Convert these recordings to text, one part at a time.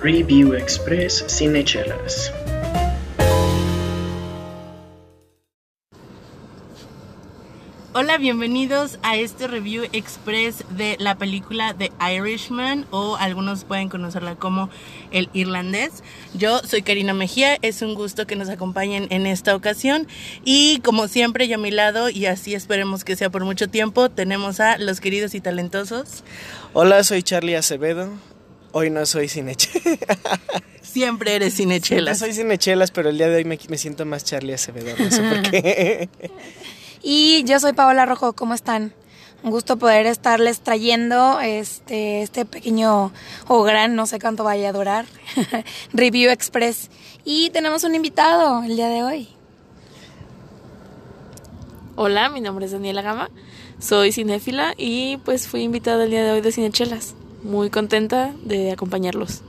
Review Express Cinechelas. Hola, bienvenidos a este review express de la película The Irishman o algunos pueden conocerla como El Irlandés. Yo soy Karina Mejía, es un gusto que nos acompañen en esta ocasión y como siempre yo a mi lado y así esperemos que sea por mucho tiempo tenemos a los queridos y talentosos. Hola, soy Charlie Acevedo. Hoy no soy cinechelas. Siempre eres cinechelas. soy cinechelas, pero el día de hoy me, me siento más Charlie Acevedo, no sé por qué. Y yo soy Paola Rojo, ¿cómo están? Un gusto poder estarles trayendo este, este pequeño o gran, no sé cuánto vaya a durar, Review Express. Y tenemos un invitado el día de hoy. Hola, mi nombre es Daniela Gama, soy cinéfila y pues fui invitada el día de hoy de Cinechelas. Muy contenta de acompañarlos.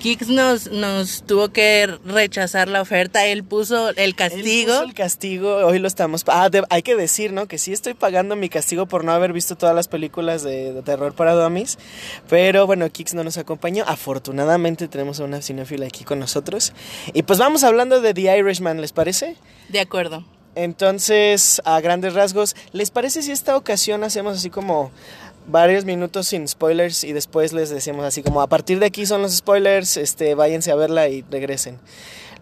Kix nos, nos tuvo que rechazar la oferta, él puso el castigo. Él puso el castigo, hoy lo estamos... Ah, de- hay que decir, ¿no? Que sí estoy pagando mi castigo por no haber visto todas las películas de, de terror para dummies, pero bueno, Kix no nos acompañó. Afortunadamente tenemos a una cinéfila aquí con nosotros. Y pues vamos hablando de The Irishman, ¿les parece? De acuerdo. Entonces, a grandes rasgos, ¿les parece si esta ocasión hacemos así como varios minutos sin spoilers y después les decimos así como a partir de aquí son los spoilers, este, váyanse a verla y regresen?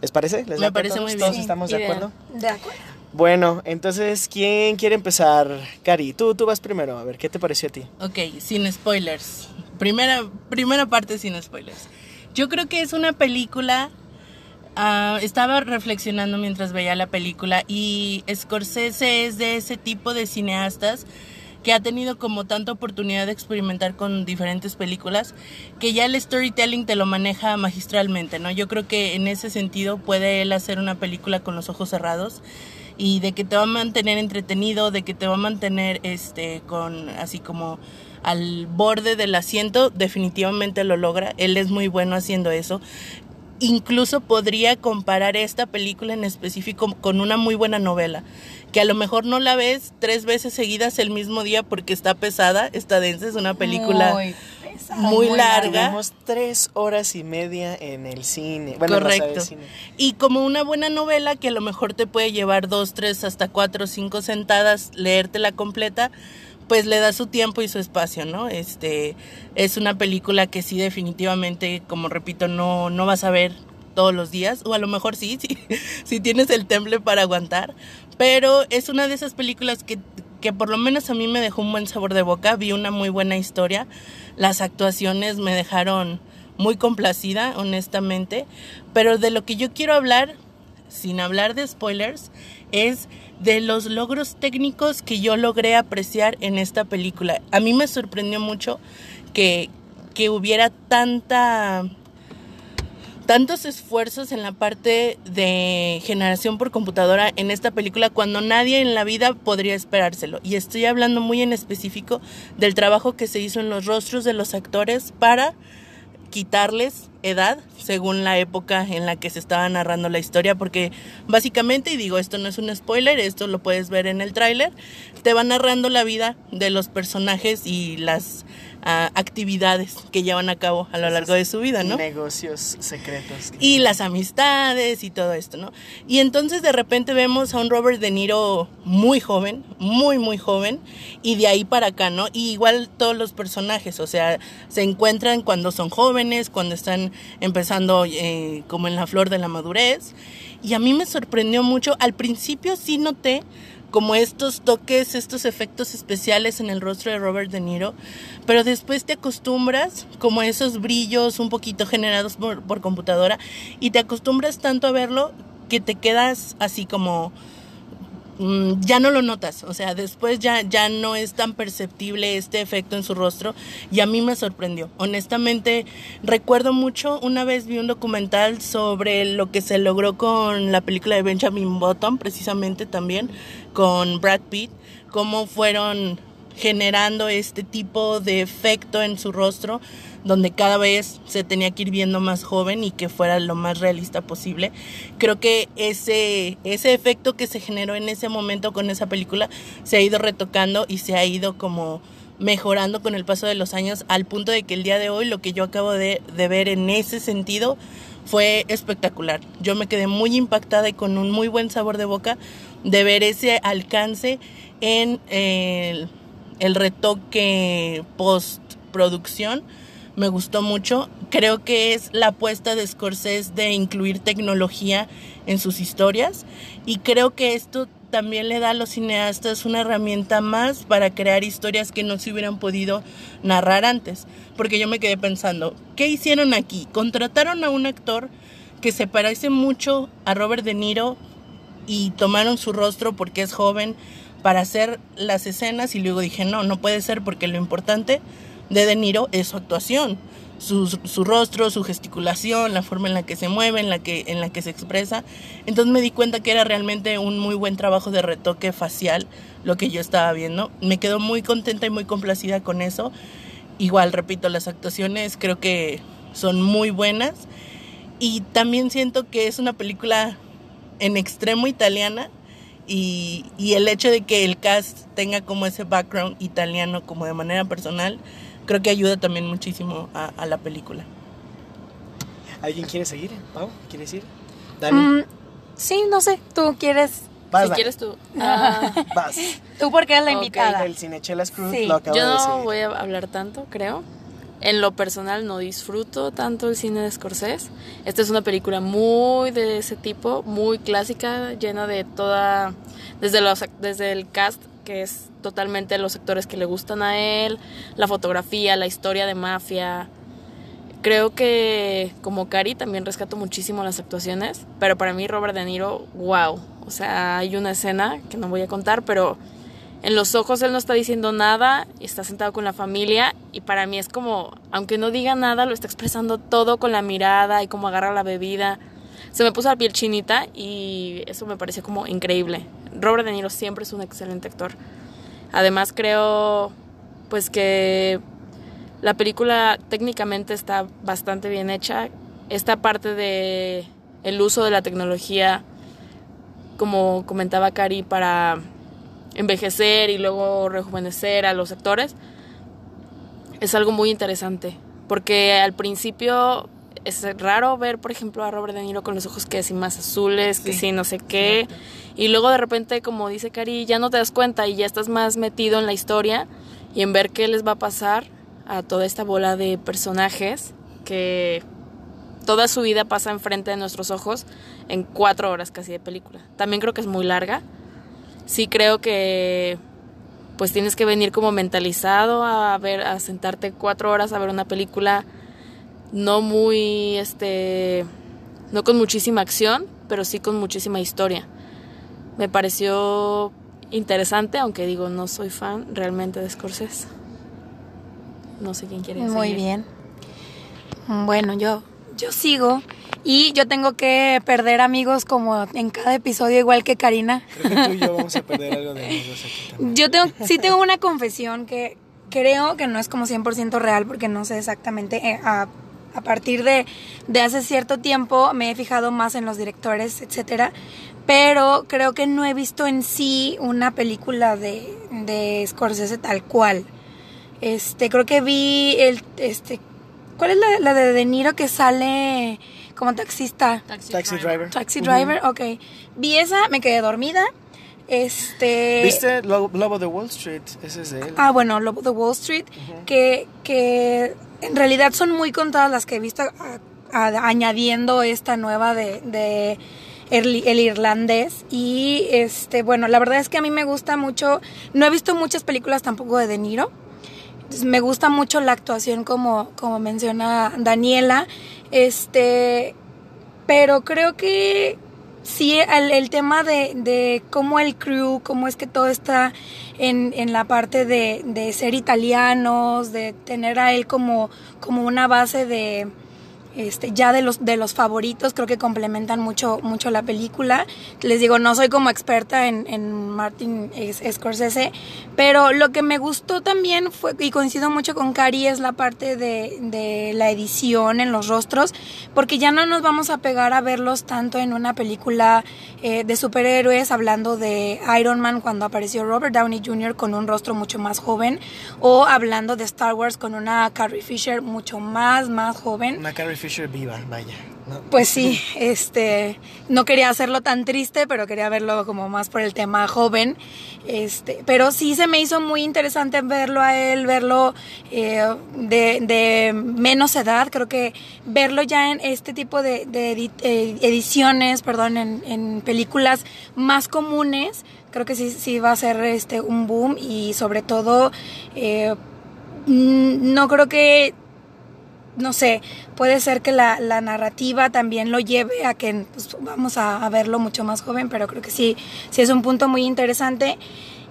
¿Les parece? ¿Les Me parece todos? muy bien. ¿Todos Sí, estamos de acuerdo? De acuerdo. Bueno, entonces, ¿quién quiere empezar? Cari, tú, tú vas primero, a ver, ¿qué te pareció a ti? Ok, sin spoilers. Primera, primera parte sin spoilers. Yo creo que es una película. ah, estaba reflexionando mientras veía la película y Scorsese es de ese tipo de cineastas que ha tenido como tanta oportunidad de experimentar con diferentes películas que ya el storytelling te lo maneja magistralmente, ¿no? Yo creo que en ese sentido puede él hacer una película con los ojos cerrados y de que te va a mantener entretenido, de que te va a mantener este con así como al borde del asiento, definitivamente lo logra. Él es muy bueno haciendo eso. Incluso podría comparar esta película en específico con una muy buena novela, que a lo mejor no la ves tres veces seguidas el mismo día porque está pesada, está densa, es una película Muy pesada, muy larga. Tuvimos tres horas y media en el cine. Bueno, Correcto. cine. Y como una buena novela que a lo mejor te puede llevar dos, tres, hasta cuatro, cinco sentadas, leértela completa, pues le da su tiempo y su espacio, ¿no? Este es una película que sí definitivamente, como repito, no, no vas a ver todos los días, o a lo mejor sí, sí, si tienes el temple para aguantar, pero es una de esas películas que, que por lo menos a mí me dejó un buen sabor de boca, vi una muy buena historia, las actuaciones me dejaron muy complacida, honestamente, pero de lo que yo quiero hablar, sin hablar de spoilers, es de los logros técnicos que yo logré apreciar en esta película. A mí me sorprendió mucho que, que hubiera tanta tantos esfuerzos en la parte de generación por computadora en esta película cuando nadie en la vida podría esperárselo. Y estoy hablando muy en específico del trabajo que se hizo en los rostros de los actores para quitarles edad según la época en la que se estaba narrando la historia porque básicamente y digo esto no es un spoiler esto lo puedes ver en el tráiler te va narrando la vida de los personajes y las ah, actividades que llevan a cabo a lo largo de su vida no Negocios secretos. y las amistades y todo esto, ¿no? Y entonces de repente vemos a un Robert De Niro muy joven, muy, muy joven, y de ahí para acá, ¿no? Y igual todos los personajes, o sea, se encuentran cuando son jóvenes, cuando están empezando eh, como en la flor de la madurez, y a mí me sorprendió mucho, al principio sí noté como estos toques, estos efectos especiales en el rostro de Robert De Niro, pero después te acostumbras como a esos brillos un poquito generados por, por computadora y te acostumbras tanto a verlo que te quedas así como mm, ya no lo notas, o sea, después ya, ya no es tan perceptible este efecto en su rostro y a mí me sorprendió. Honestamente, recuerdo mucho, una vez vi un documental sobre lo que se logró con la película de Benjamin Button, precisamente también, con Brad Pitt, cómo fueron generando este tipo de efecto en su rostro donde cada vez se tenía que ir viendo más joven y que fuera lo más realista posible. Creo que ese, ese efecto que se generó en ese momento con esa película se ha ido retocando y se ha ido como mejorando con el paso de los años al punto de que el día de hoy lo que yo acabo de, de ver en ese sentido fue espectacular. Yo me quedé muy impactada y con un muy buen sabor de boca de ver ese alcance en el, el retoque postproducción. Me gustó mucho. Creo que es la apuesta de Scorsese de incluir tecnología en sus historias y creo que esto también le da a los cineastas una herramienta más para crear historias que no se hubieran podido narrar antes. Porque yo me quedé pensando, ¿qué hicieron aquí? Contrataron a un actor que se parece mucho a Robert De Niro y tomaron su rostro porque es joven para hacer las escenas y luego dije, no, no puede ser porque lo importante de De Niro es su actuación su, su, rostro, su gesticulación, la forma en la que se mueve, en la que, en la que se expresa. Entonces me di cuenta que era realmente un muy buen trabajo de retoque facial lo que yo estaba viendo. Me quedo muy contenta y muy complacida con eso. Igual, repito, las actuaciones creo que son muy buenas. Y también siento que es una película en extremo italiana. Y, y el hecho de que el cast tenga como ese background italiano como de manera personal, creo que ayuda también muchísimo a, a la película. ¿Alguien quiere seguir? ¿Pau? ¿Quieres ir? Dani. Mm, sí, no sé, tú quieres... Vas, si quieres tú. Ah, Vas. Tú porque eres la invitada. El Cinechelas Crew Sí. lo yo de no decir. voy a hablar tanto, creo. En lo personal no disfruto tanto el cine de Scorsese. Esta es una película muy de ese tipo, muy clásica, llena de toda desde los desde el cast que es totalmente los actores que le gustan a él, la fotografía, la historia de mafia. Creo que como Cari también rescato muchísimo las actuaciones, pero para mí Robert De Niro, wow. O sea, hay una escena que no voy a contar, pero en los ojos él no está diciendo nada, está sentado con la familia y para mí es como, aunque no diga nada, lo está expresando todo con la mirada y cómo agarra la bebida. Se me puso la piel chinita y eso me pareció como increíble. Robert De Niro siempre es un excelente actor. Además creo pues que la película técnicamente está bastante bien hecha. Esta parte de el uso de la tecnología como comentaba Cari para envejecer y luego rejuvenecer a los actores es algo muy interesante porque al principio es raro ver por ejemplo a Robert De Niro con los ojos que así más azules que sí no sé qué y luego de repente como dice Cari ya no te das cuenta y ya estás más metido en la historia y en ver qué les va a pasar a toda esta bola de personajes que toda su vida pasa enfrente de nuestros ojos en cuatro horas casi de película. También creo que es muy larga. Sí creo que pues tienes que venir como mentalizado a ver, a sentarte cuatro horas a ver una película no muy, este, no con muchísima acción, pero sí con muchísima historia. Me pareció interesante, aunque digo, no soy fan realmente de Scorsese. No sé quién quiere Muy seguir. bien. Bueno, yo, yo sigo y yo tengo que perder amigos como en cada episodio, igual que Karina. Creo que tú y yo vamos a perder algo de amigos aquí también. Yo tengo, sí tengo una confesión que creo que no es como 100% real porque no sé exactamente. eh, a, a partir de, de hace cierto tiempo me he fijado más en los directores, etcétera. Pero creo que no he visto en sí una película de, de Scorsese tal cual. Este, creo que vi el, este, ¿cuál es la, la de De Niro que sale como taxista? Taxi Driver. Taxi Driver, ok. Vi esa, me quedé dormida. Este. ¿Viste Lo- Lobo de Wall Street? Ese es de él. Ah, bueno, Lobo de Wall Street, que, que en realidad son muy contadas las que he visto a- a- añadiendo esta nueva de, de el, el irlandés. Y este, bueno, la verdad es que a mí me gusta mucho. No he visto muchas películas tampoco de De Niro. Me gusta mucho la actuación como, como menciona Daniela. Este, pero creo que sí, el, el tema de, de cómo el crew, cómo es que todo está en, en la parte de, de ser italianos, de tener a él como, como una base de, este, ya de los, de los favoritos, creo que complementan mucho, mucho la película. Les digo, no soy como experta en, en Martin Scorsese, pero lo que me gustó también fue, y coincido mucho con Cari, es la parte de, de la edición en los rostros, porque ya no nos vamos a pegar a verlos tanto en una película eh, de superhéroes, hablando de Iron Man cuando apareció Robert Downey Jr. con un rostro mucho más joven, o hablando de Star Wars con una Carrie Fisher mucho más, más joven. Una Carrie Fisher Pues sí, este, no quería hacerlo tan triste, pero quería verlo como más por el tema joven. Este, pero sí se me hizo muy interesante verlo a él, verlo eh, de, de, menos edad. Creo que verlo ya en este tipo de, de eh, ediciones, perdón, en, en, películas más comunes, creo que sí, sí va a ser este un boom y sobre todo eh, no creo que no sé, puede ser que la, la narrativa también lo lleve a que pues, vamos a, verlo mucho más joven, pero creo que sí, sí es un punto muy interesante.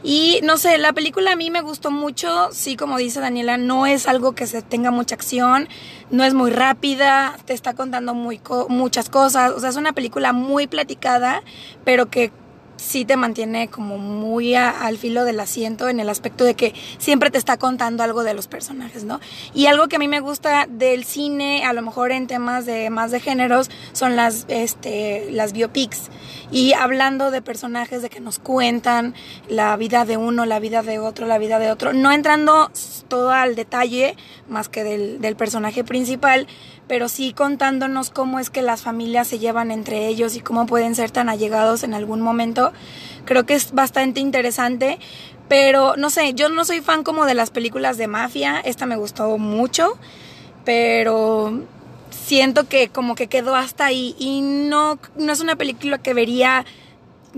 Y no sé, la película a mí me gustó mucho, sí, como dice Daniela, no es algo que se tenga mucha acción, no es muy rápida, te está contando muy muchas cosas, o sea, es una película muy platicada, pero que sí te mantiene como muy al filo del asiento en el aspecto de que siempre te está contando algo de los personajes, ¿no? Y algo que a mí me gusta del cine, a lo mejor en temas de más de géneros, son las, este, las biopics. Y hablando de personajes de que nos cuentan la vida de uno, la vida de otro, la vida de otro, no entrando todo al detalle más que del, del personaje principal, pero sí contándonos cómo es que las familias se llevan entre ellos y cómo pueden ser tan allegados en algún momento. Creo que es bastante interesante, pero no sé, yo no soy fan como de las películas de mafia, esta me gustó mucho, pero siento que como que quedó hasta ahí y no, no es una película que vería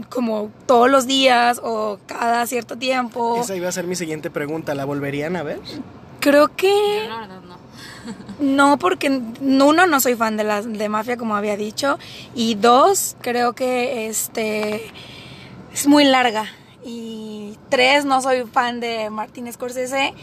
como todos los días o cada cierto tiempo. Esa iba a ser mi siguiente pregunta, ¿la volverían a ver? Creo que... Yo, la verdad, no. No, porque uno no soy fan de las de mafia como había dicho y dos creo que este es muy larga y tres no soy fan de Martin Scorsese.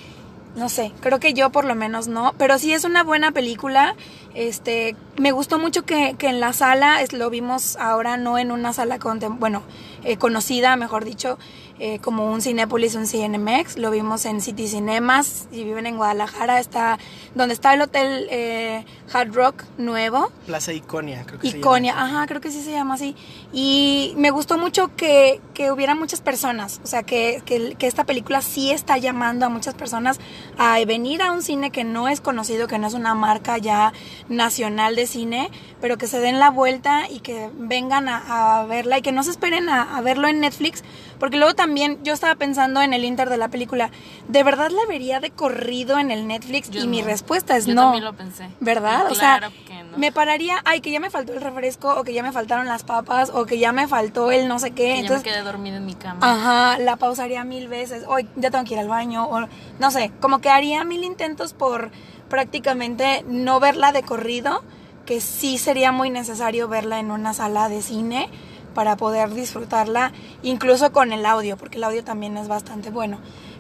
No sé, creo que yo por lo menos no, pero sí es una buena película. Este, me gustó mucho que, que en la sala, es, lo vimos ahora no en una sala con, bueno, eh, conocida, mejor dicho, eh, como un Cinépolis, un CNMX. Lo vimos en City Cinemas. Si viven en Guadalajara, está donde está el hotel eh, Hard Rock nuevo. Plaza Iconia, creo que Iconia, se llama. ajá, creo que sí se llama así. Y me gustó mucho que, que hubiera muchas personas. O sea, que, que, que, esta película sí está llamando a muchas personas a venir a un cine que no es conocido, que no es una marca ya nacional de cine, pero que se den la vuelta y que vengan a, a verla y que no se esperen a, a verlo en Netflix. Porque luego también yo estaba pensando en el inter de la película, ¿de verdad la vería de corrido en el Netflix? Yo y no. mi respuesta es Yo no. también lo pensé. ¿Verdad? Y o sea, claro que no. me pararía, ay, que ya me faltó el refresco, o que ya me faltaron las papas, o que ya me faltó el no sé qué. Que Entonces, ya me quedé dormida en mi cama. Ajá, la pausaría mil veces. Hoy ya tengo que ir al baño. O no sé, como que haría mil intentos por prácticamente no verla de corrido, que sí sería muy necesario verla en una sala de cine para poder disfrutarla, incluso con el audio, porque el audio también es bastante bueno.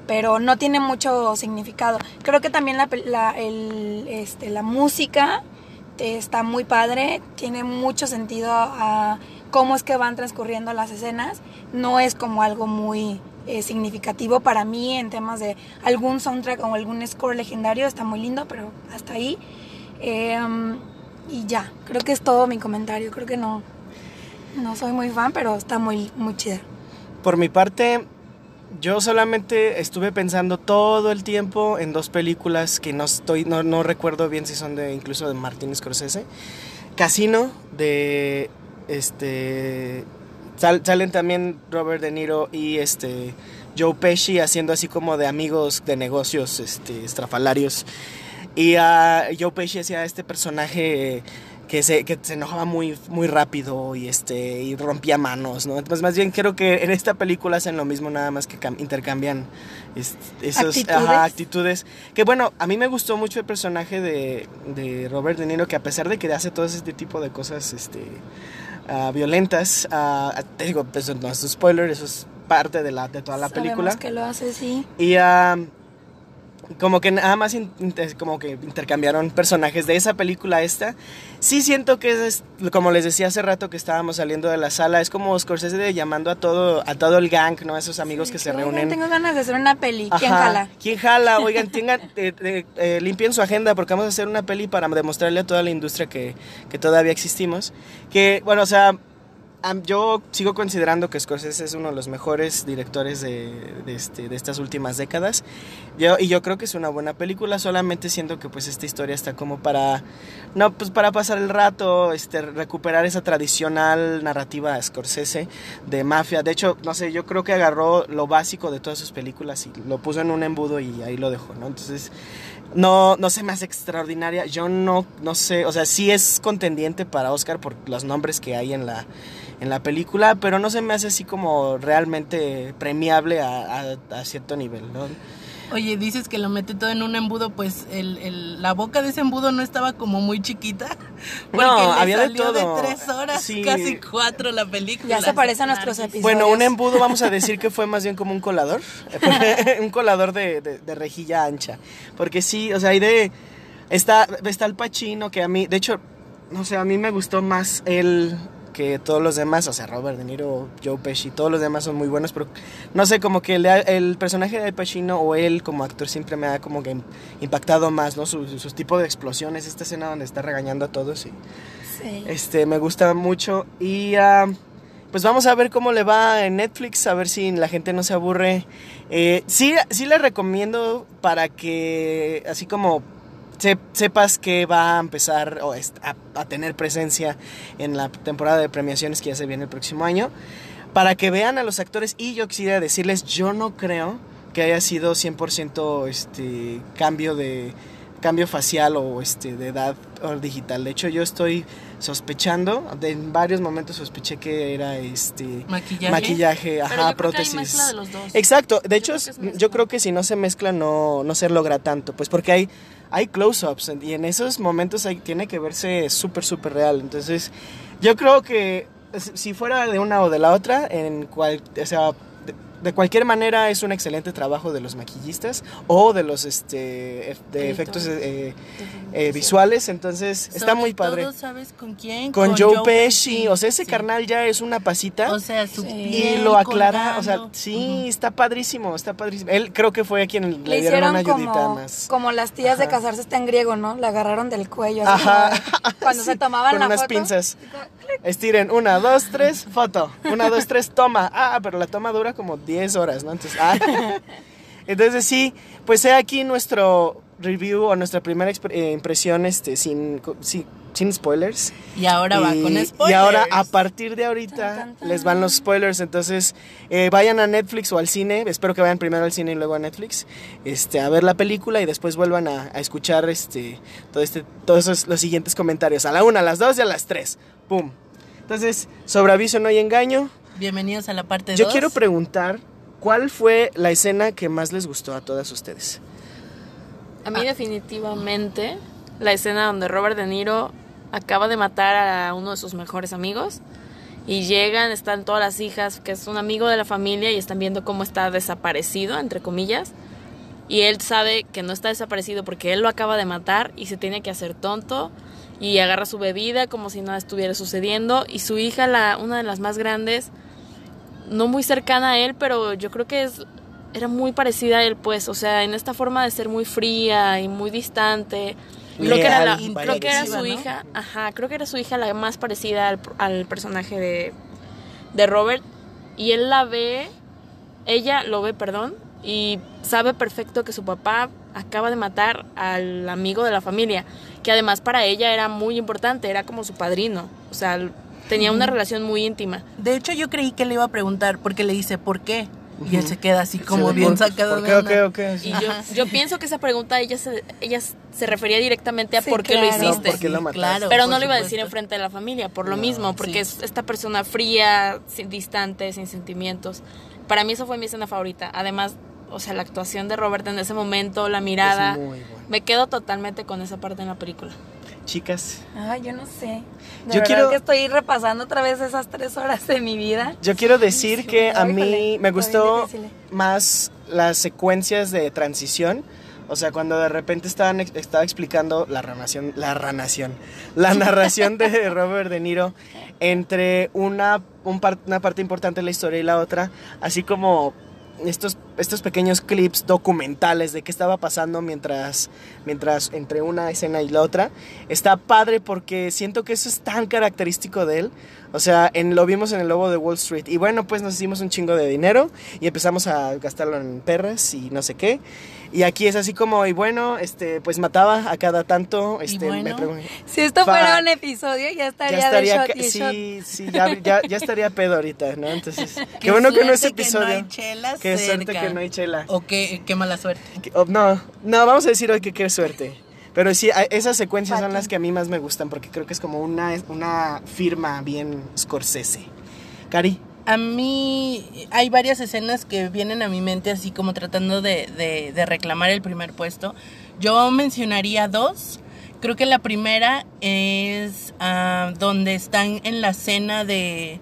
Pero no tiene mucho significado. Creo que también la, la, este, la música está muy padre, tiene mucho sentido a cómo es que van transcurriendo las escenas. No es como algo muy eh, significativo para mí en temas de algún soundtrack o algún score legendario. Está muy lindo, pero hasta ahí. Eh, y ya, creo que es todo mi comentario. Creo que no, no soy muy fan, pero está muy, muy chida. Por mi parte, yo solamente estuve pensando todo el tiempo en dos películas que no estoy, no, no recuerdo bien si son de incluso de Martin Scorsese. Casino de este sal, salen también Robert De Niro y este Joe Pesci haciendo así como de amigos de negocios este estrafalarios. Y uh, Joe Pesci hacía este personaje que se, que se enojaba muy, muy rápido y, este, y rompía manos, ¿no? Entonces, más bien creo que en esta película hacen lo mismo, nada más que intercambian es. Ajá, actitudes. Que bueno, a mí me gustó mucho el personaje de, de, Robert De Niro, que a pesar de que hace todo este tipo de cosas este, uh, violentas, uh, te digo, pues no es un spoiler, eso es parte de, la, de toda la Sabemos película. que lo hace, sí. Y... Uh, como que nada más inter- como que intercambiaron personajes de esa película a esta. Sí siento que es, como les decía hace rato que estábamos saliendo de la sala, es como Scorsese de llamando a todo, a todo el gang, ¿no? A esos amigos que se Oigan, reúnen. Tengo ganas de hacer una peli. ¿Quién Ajá. jala? ¿Quién jala? Oigan, tengan, eh, eh, eh, limpien su agenda porque vamos a hacer una peli para demostrarle a toda la industria que, que todavía existimos. Que, bueno, o sea, yo sigo considerando que Scorsese es uno de los mejores directores de, este, de estas últimas décadas. Yo, y yo creo que es una buena película, solamente siento que pues esta historia está como para, no, pues para pasar el rato, este, recuperar esa tradicional narrativa Scorsese de mafia. De hecho, no sé, yo creo que agarró lo básico de todas sus películas y lo puso en un embudo y ahí lo dejó, ¿no? Entonces, no, no se me hace extraordinaria. Yo no, no sé, o sea, sí es contendiente para Oscar por los nombres que hay en la, en la película, pero no se me hace así como realmente premiable a, a- a cierto nivel, ¿no? Oye, dices que lo mete todo en un embudo, pues el, el- la boca de ese embudo no estaba como muy chiquita. Porque No, le había de todo. de tres horas, Sí. casi cuatro la película. Ya se parece a nuestros episodios. Bueno, un embudo vamos a decir que fue más bien como un colador. un colador de, de- de rejilla ancha. Porque sí, o sea, hay de... Está, está el Pacino, que a mí, de hecho, no sé, a mí me gustó más él que todos los demás. O sea, Robert De Niro, Joe Pesci, todos los demás son muy buenos, pero no sé, como que el, el personaje de Al Pacino o él como actor siempre me ha como que impactado más, ¿no? Sus, sus tipos de explosiones, esta escena donde está regañando a todos y... Sí. Este, me gusta mucho. Y ah, pues vamos a ver cómo le va en Netflix, a ver si la gente no se aburre. Eh, sí, sí le recomiendo para que, así como se- sepas que va a empezar o a, a tener presencia en la temporada de premiaciones que ya se viene el próximo año, para que vean a los actores. Y yo quisiera decirles, yo no creo que haya sido 100% este cambio de cambio facial o este de edad o digital. De hecho, yo estoy sospechando, de- en varios momentos sospeché que era este Maquillaje. maquillaje, Pero ajá, yo creo que hay prótesis. mezcla de los dos. Exacto, de hecho creo yo creo que si no se mezcla no, no se logra tanto, pues porque hay, hay close-ups y en esos momentos hay, tiene que verse súper, súper real. Entonces yo creo que si fuera de una o de la otra, en cual, o sea, de, cualquier manera es un excelente trabajo de los maquillistas o de los este, de efectos eh, eh, visuales, entonces está muy padre. todo, ¿sabes con quién? Con, Joe, Pesci, o sea, ese sí. carnal ya es una pasita. O sea, su Sí. Y lo aclara, o sea, sí, está padrísimo, está padrísimo. Él creo que fue a quien le, Le dieron hicieron una ayudita como, más. como las tías de casarse está en griego, ¿no? La agarraron del cuello. así Ajá. Cuando Sí, se tomaban con la unas foto. pinzas. Estiren, una, dos, tres, foto. Una, dos, tres, toma. Ah, pero la toma dura como 10 horas, ¿no? Entonces, ah. Entonces sí, pues he aquí nuestro review o nuestra primera eh, impresión este, sin, sin, sin spoilers. Y ahora va Y- con spoilers. Y ahora, a partir de ahorita, Tan, tan, tan. les van los spoilers. Entonces, eh, vayan a Netflix o al cine. Espero que vayan primero al cine y luego a Netflix. Este, a ver la película y después vuelvan a, a escuchar este, todo este, todos esos, los siguientes comentarios. A la una, a las dos y a las tres. ¡Pum! Entonces, sobre aviso no hay engaño. Bienvenidos a la parte 2. Yo quiero preguntar, ¿cuál fue la escena que más les gustó a todas ustedes? A mí definitivamente la escena donde Robert De Niro acaba de matar a uno de sus mejores amigos y llegan, están todas las hijas, que es un amigo de la familia y están viendo cómo está desaparecido, entre comillas. Y él sabe que no está desaparecido porque él lo acaba de matar y se tiene que hacer tonto y agarra su bebida como si nada estuviera sucediendo y su hija, la una de las más grandes, no muy cercana a él, pero yo creo que es era muy parecida a él, pues, o sea, en esta forma de ser muy fría y muy distante. Creo que era, la- Leal, creo que era su ¿no? hija, ajá, creo que era su hija la más parecida al, al personaje de, de Robert. Y él la ve, ella lo ve, perdón, y sabe perfecto que su papá acaba de matar al amigo de la familia, que además para ella era muy importante, era como su padrino, o sea, tenía una relación muy íntima. De hecho, yo creí que le iba a preguntar porque le dice ¿por qué? Y él se queda así como Sí, bien ¿por- sacado ¿Por de qué, onda. ok, ok? Y yo, yo pienso que esa pregunta ella se, ella se refería directamente a Sí, por qué claro. lo hiciste. ¿Por qué lo mataste? claro, Pero no lo iba a decir enfrente de la familia, por lo No, mismo, porque sí. es esta persona fría, sin- distante, sin sentimientos. Para mí eso fue mi escena favorita. Además, o sea, la actuación de Robert en ese momento, la mirada, Es muy bueno. me quedo totalmente con esa parte en la película. Chicas, Ay, yo no sé. De Yo verdad quiero- que estoy repasando otra vez esas tres horas de mi vida. Yo quiero decir Sí, que a híjole, mí me gustó más las secuencias de transición. O sea, cuando de repente estaban, estaba explicando la narración, la narración, la narración de Robert De Niro entre una, un par- una parte importante de la historia y la otra, así como estos, estos pequeños clips documentales de qué estaba pasando mientras, mientras entre una escena y la otra, está padre porque siento que eso es tan característico de él. O sea, en, lo vimos en el Lobo de Wall Street. Y bueno, pues nos hicimos un chingo de dinero y empezamos a gastarlo en perras y no sé qué. Y aquí es así como, y bueno, este, pues mataba a cada tanto. Este, bueno? me Si esto fuera un episodio, ya estaría, ya estaría, de shot y shot. sí, sí, ya, ya, ya estaría pedo ahorita, ¿no? Entonces, qué, bueno que no es episodio. Que no hay chela Qué suerte cerca. Que no hay chela. O qué, qué mala suerte. Oh, no, no, vamos a decir hoy que qué suerte. Pero sí, esas secuencias son las que a mí más me gustan porque creo que es como una, una firma bien Scorsese. Cari, A mí hay varias escenas que vienen a mi mente así como tratando de, de- de reclamar el primer puesto. Yo mencionaría dos. Creo que la primera es ah, donde están en la cena de,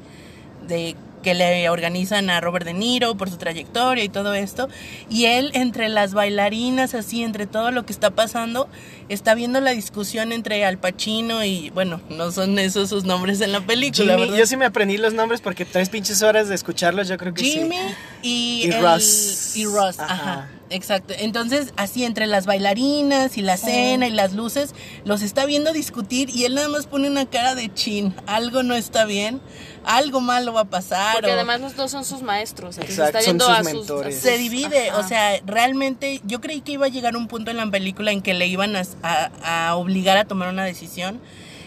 de que le organizan a Robert De Niro por su trayectoria y todo esto. Y él entre las bailarinas, así, entre todo lo que está pasando, está viendo la discusión entre Al Pacino y, bueno, no son esos sus nombres en la película. Jimmy, ¿verdad? yo sí me aprendí los nombres porque tres pinches horas de escucharlos, yo creo que Jimmy sí. y, Y el- Ross. y Ross, Ajá. ajá. Exacto. Entonces, así entre las bailarinas y la cena y las luces, los está viendo discutir y él nada más pone una cara de chin. Algo no está bien, algo malo va a pasar. Porque o- además los dos son sus maestros. Exacto, está son sus a sus mentores. sus- se divide, Ajá. o sea, realmente yo creí que iba a llegar un punto en la película en que le iban a, a- a obligar a tomar una decisión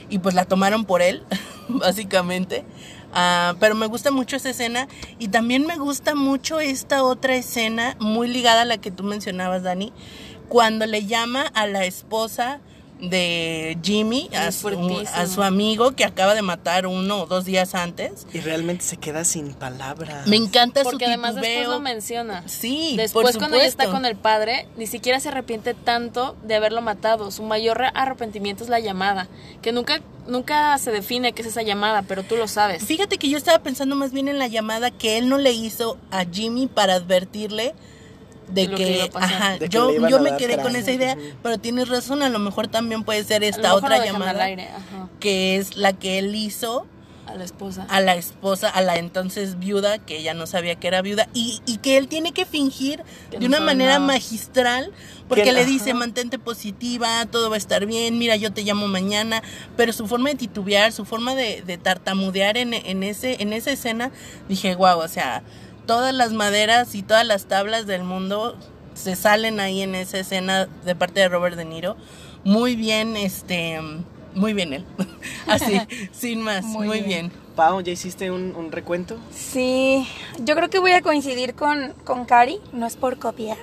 y pues la tomaron por él, básicamente. Ah, pero me gusta mucho esa escena y también me gusta mucho esta otra escena muy ligada a la que tú mencionabas, Dani, cuando le llama a la esposa de Jimmy, a su, a su amigo que acaba de matar uno o dos días antes. Y realmente se queda sin palabras. Me encanta su Porque además después lo menciona. Sí, Después por cuando ella está con el padre, ni siquiera se arrepiente tanto de haberlo matado. Su mayor re- arrepentimiento es la llamada, que nunca nunca se define qué es esa llamada, pero tú lo sabes. Fíjate que yo estaba pensando más bien en la llamada que él no le hizo a Jimmy para advertirle de Lo que que, iba a pasar. ajá, De que yo, me quedé con esa idea, pero tienes razón, a lo mejor también puede ser esta otra llamada aire, ajá, que es la que él hizo a la esposa. a la esposa, a la entonces viuda, que ella no sabía que era viuda, y, y que él tiene que fingir Que de no una manera nada. magistral, porque Que- le dice, mantente positiva, todo va a estar bien, mira, yo te llamo mañana, pero su forma de titubear, su forma de, de tartamudear en, en, ese, en esa escena, dije, wow, o sea, todas las maderas y todas las tablas del mundo se salen ahí en esa escena de parte de Robert De Niro. Muy bien, este, muy bien él. Así, sin más, muy, Muy bien. bien. Pau, ¿ya hiciste un, un recuento? Sí, yo creo que voy a coincidir con, con Cari, no es por copiar,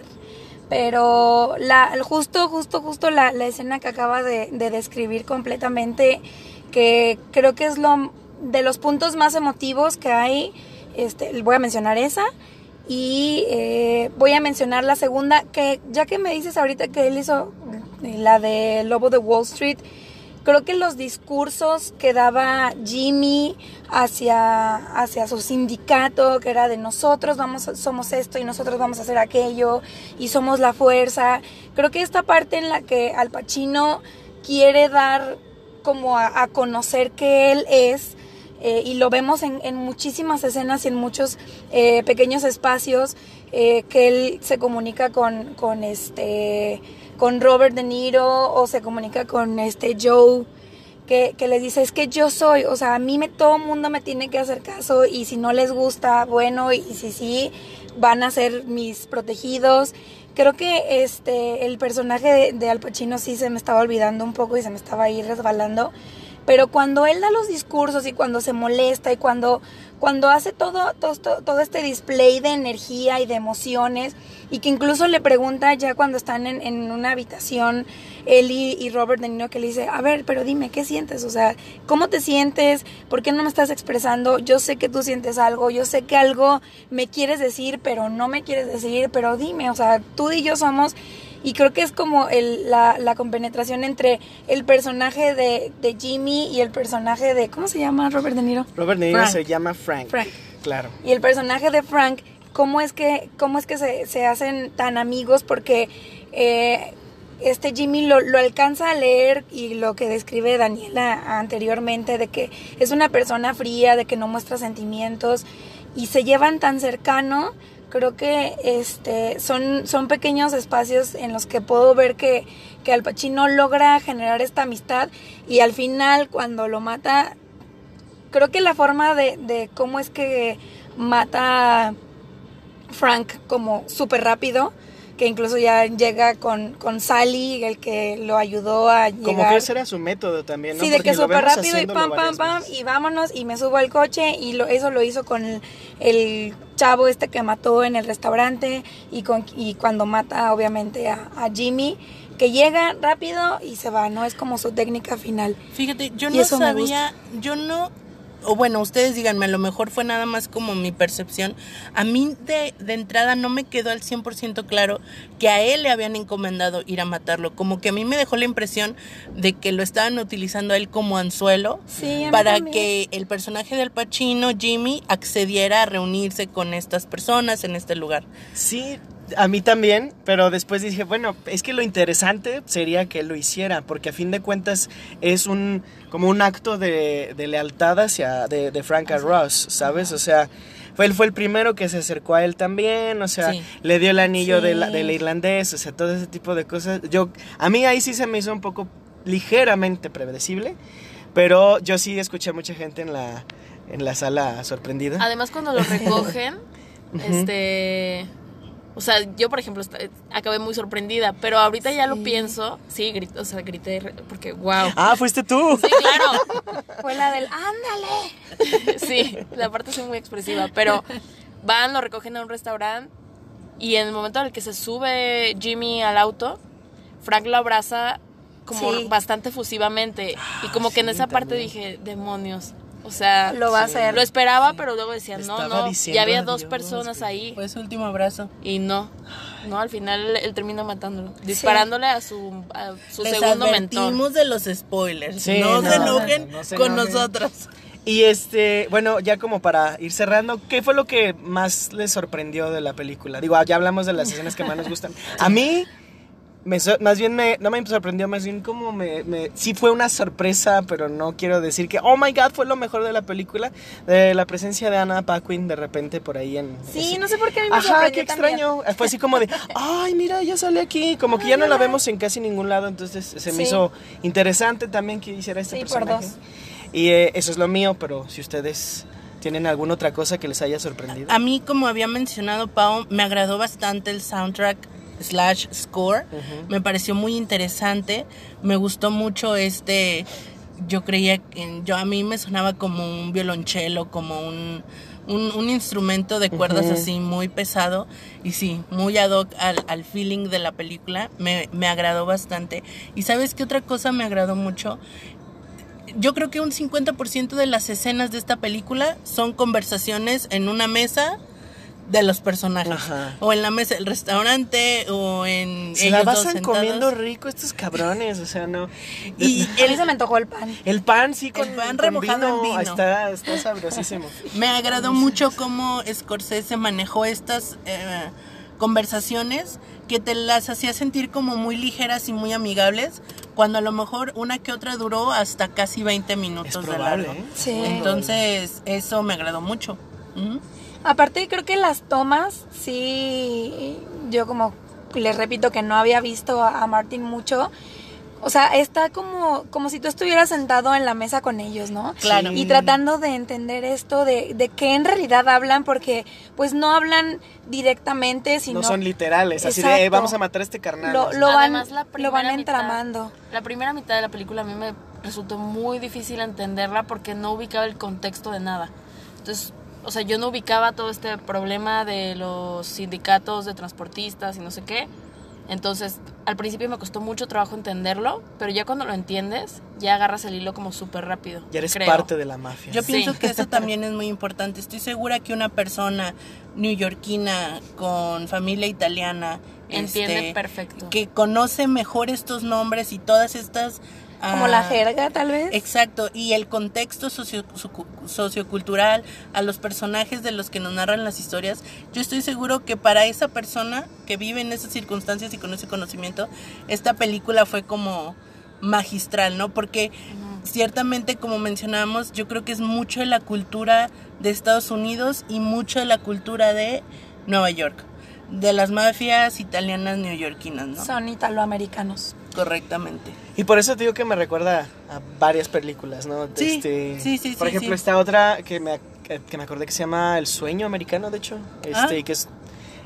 pero la, justo, justo, justo la, la escena que acaba de, de describir completamente, que creo que es lo de los puntos más emotivos que hay, este, voy a mencionar esa. Y eh, voy a mencionar la segunda, que ya que me dices ahorita que él hizo eh, la de Lobo de Wall Street, creo que los discursos que daba Jimmy hacia, hacia su sindicato, que era de nosotros vamos, somos esto y nosotros vamos a hacer aquello y somos la fuerza, creo que esta parte en la que Al Pacino quiere dar como a conocer que él es, eh, y lo vemos en, en muchísimas escenas y en muchos eh, pequeños espacios eh, que él se comunica con, con este con Robert De Niro o se comunica con este Joe que, que les dice es que yo soy, o sea, a mí me todo mundo me tiene que hacer caso y si no les gusta, bueno, y si sí, van a ser mis protegidos. Creo que este el personaje de, de Al Pacino sí se me estaba olvidando un poco y se me estaba ahí resbalando. Pero cuando él da los discursos y cuando se molesta y cuando, cuando hace todo, todo, todo este display de energía y de emociones y que incluso le pregunta ya cuando están en, en una habitación, él y, Robert De Niro que le dice, a ver, pero dime, ¿qué sientes? O sea, ¿cómo te sientes? ¿Por qué no me estás expresando? Yo sé que tú sientes algo, yo sé que algo me quieres decir, pero no me quieres decir, pero dime, o sea, tú y yo somos... Y creo que es como el, la, la compenetración entre el personaje de, de Jimmy y el personaje de... ¿Cómo se llama Robert De Niro? Robert De Niro Frank. se llama Frank. Frank. Claro. Y el personaje de Frank, ¿cómo es que, cómo es que se, se hacen tan amigos? Porque eh, este Jimmy lo, lo alcanza a leer y lo que describe Daniela anteriormente, de que es una persona fría, de que no muestra sentimientos y se llevan tan cercano, creo que este son, son pequeños espacios en los que puedo ver que, que Al Pacino logra generar esta amistad y al final cuando lo mata, creo que la forma de, de cómo es que mata Frank como súper rápido, que incluso ya llega con, con Sally, el que lo ayudó a llegar. Como que ese era su método también, ¿no? Sí, de Porque que súper rápido y pam, pam, pam, veces. y vámonos y me subo al coche y lo, eso lo hizo con el, el chavo este que mató en el restaurante y, con, y cuando mata obviamente a, a Jimmy, que llega rápido y se va, ¿no? Es como su técnica final. Fíjate, yo Y no sabía, yo no, o bueno, ustedes díganme, a lo mejor fue nada más como mi percepción. A mí de, de entrada no me quedó al 100% claro que a él le habían encomendado ir a matarlo. Como que a mí me dejó la impresión de que lo estaban utilizando a él como anzuelo Sí, para también. que el personaje del Pacino, Jimmy, accediera a reunirse con estas personas en este lugar. Sí, a mí también, pero después dije, bueno, es que lo interesante sería que lo hiciera, porque a fin de cuentas es un como un acto de, de lealtad hacia de, de Frank a Ross, ¿sabes? O sea, fue, él fue el primero que se acercó a él también, o sea, Sí. le dio el anillo Sí. de la- del irlandés, o sea, todo ese tipo de cosas. Yo, a mí ahí sí se me hizo un poco ligeramente predecible, pero yo sí escuché a mucha gente en la, en la sala sorprendida. Además, cuando lo recogen, este. O sea, yo, por ejemplo, acabé muy sorprendida, pero ahorita ya lo pienso. Sí, grité, o sea, grité porque, wow. Ah, fuiste tú. Sí, claro. Fue la del ándale. Sí, la parte soy muy expresiva, pero van, lo recogen a un restaurante y en el momento en el que se sube Jimmy al auto, Frank lo abraza como Sí. bastante efusivamente y como que en esa parte dije, demonios. O sea, Lo va a hacer. lo esperaba, pero luego decía, no, estaba no, diciendo ya había dos personas ahí Fue su último abrazo. y no. No, al final él termina matándolo, disparándole a su, a su Les segundo advertimos mentor. de los spoilers. Sí, no, no, se no, enojen no, no se con enojen. nosotros. Y este, bueno, ya como para ir cerrando, ¿qué fue lo que más les sorprendió de la película? Digo, ya hablamos de las escenas que más nos gustan. A mí, me so- más bien me, no me sorprendió, más bien como me, me- sí fue una sorpresa, pero no quiero decir que, oh my god, fue lo mejor de la película, de la presencia de Anna Paquin de repente por ahí en... Sí, ese- no sé por qué a mí me Ajá, qué también. extraño. Fue así como de, ay, mira, ya sale aquí. Como que ya no la vemos en casi ningún lado, entonces se me Sí. hizo interesante también que hiciera este Sí, por personaje. dos. Y eh, eso es lo mío, pero si ustedes tienen alguna otra cosa que les haya sorprendido. A mí, como había mencionado Pau, me agradó bastante el soundtrack slash score. Me pareció muy interesante. Me gustó mucho este. Yo creía que yo a mí me sonaba como un violonchelo, como un, un, un instrumento de cuerdas así muy pesado. Y sí, muy ad hoc al, al feeling de la película. Me, me agradó bastante. Y sabes qué otra cosa me agradó mucho? yo creo que un 50% de las escenas de esta película son conversaciones en una mesa de los personajes. Ajá. O en la mesa del restaurante, o en. Se la pasan comiendo rico estos cabrones, o sea, no. Y A mí se me antojó el pan. el pan sí con, El pan con remojado en vino. Está, está sabrosísimo. Me agradó mucho cómo Scorsese manejó estas eh, conversaciones que te las hacía sentir como muy ligeras y muy amigables, cuando a lo mejor una que otra duró hasta casi 20 Es minutos de largo. ¿eh? Sí. Entonces, eso me agradó mucho. Ujú. Aparte creo que las tomas, sí, yo como les repito que no había visto a Martin mucho. O sea, está como, como si tú estuvieras sentado en la mesa con ellos, ¿no? Claro. Y tratando de entender esto de, de qué en realidad hablan, porque pues no hablan directamente, sino No son literales, así de. "Eh, vamos a matar a este carnal. lo, lo van, Además, la lo van mitad- entramando. La primera mitad de la película a mí me resultó muy difícil entenderla porque no ubicaba el contexto de nada. Entonces, o sea, yo no ubicaba todo este problema de los sindicatos de transportistas y no sé qué. Entonces, al principio me costó mucho trabajo entenderlo, pero ya cuando lo entiendes, ya agarras el hilo como súper rápido. Ya eres creo. parte de la mafia. Yo Sí. pienso que eso también es muy importante. Estoy segura que una persona neoyorquina con familia italiana Entiende este, perfecto. que conoce mejor estos nombres y todas estas Como la jerga, tal vez. Exacto, y el contexto socio, sociocultural, a los personajes de los que nos narran las historias, yo estoy seguro que para esa persona que vive en esas circunstancias y con ese conocimiento, esta película fue como magistral, ¿no? Porque ciertamente, como mencionábamos, yo creo que es mucho de la cultura de Estados Unidos y mucho de la cultura de Nueva York, de las mafias italianas neoyorquinas, ¿no? Son italoamericanos. Correctamente. Y por eso te digo que me recuerda a varias películas, ¿no? Sí, Este, sí, sí, Por sí, ejemplo, sí. esta otra que me, que me acordé que se llama El Sueño Americano, de hecho. Este, Ah. y que es,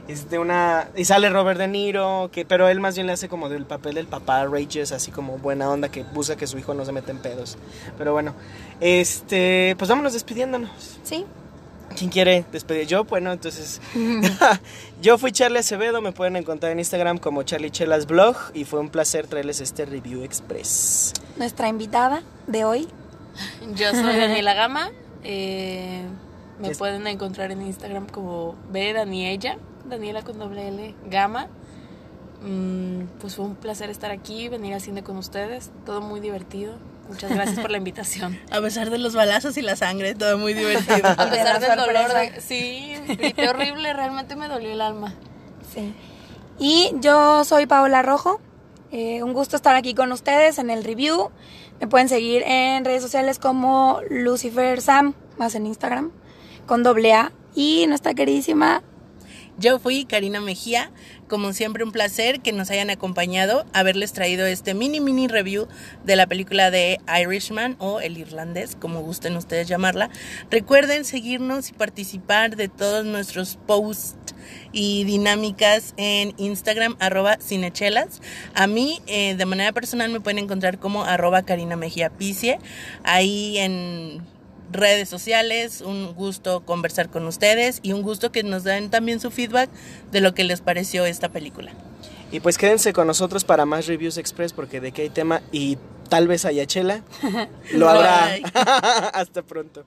es de una... Y sale Robert De Niro, que, pero él más bien le hace como del papel del papá Rages, así como buena onda, que busca que su hijo no se meta en pedos. Pero bueno, este, pues vámonos despidiéndonos. Sí. ¿Quién quiere despedir? Yo, bueno, entonces. yo fui Charlie Acevedo, me pueden encontrar en Instagram como Charlie Chelas Blog y fue un placer traerles este review express. Nuestra invitada de hoy. Yo soy Daniela Gama. eh, me Es- pueden encontrar en Instagram como B Daniela, Daniela con doble L Gama. Mm, pues fue un placer estar aquí, venir al cine con ustedes. Todo muy divertido. Muchas gracias por la invitación. A pesar de los balazos y la sangre, todo muy divertido. A pesar del dolor, de- sí, grité horrible, realmente me dolió el alma. Sí. Y yo soy Paola Rojo. Eh, un gusto estar aquí con ustedes en el review. Me pueden seguir en redes sociales como Lucifer Sam, más en Instagram, con doble A. Y nuestra queridísima Yo fui Karina Mejía, como siempre un placer que nos hayan acompañado, haberles traído este mini mini review de la película de Irishman o El Irlandés, como gusten ustedes llamarla. Recuerden seguirnos y participar de todos nuestros posts y dinámicas en Instagram arroba cinechelas. A mí eh, de manera personal me pueden encontrar como arroba Karina Mejía Picie, ahí en redes sociales, un gusto conversar con ustedes y un gusto que nos den también su feedback de lo que les pareció esta película. Y pues quédense con nosotros para más reviews express porque de qué hay tema y tal vez haya chela, lo habrá. Hasta pronto.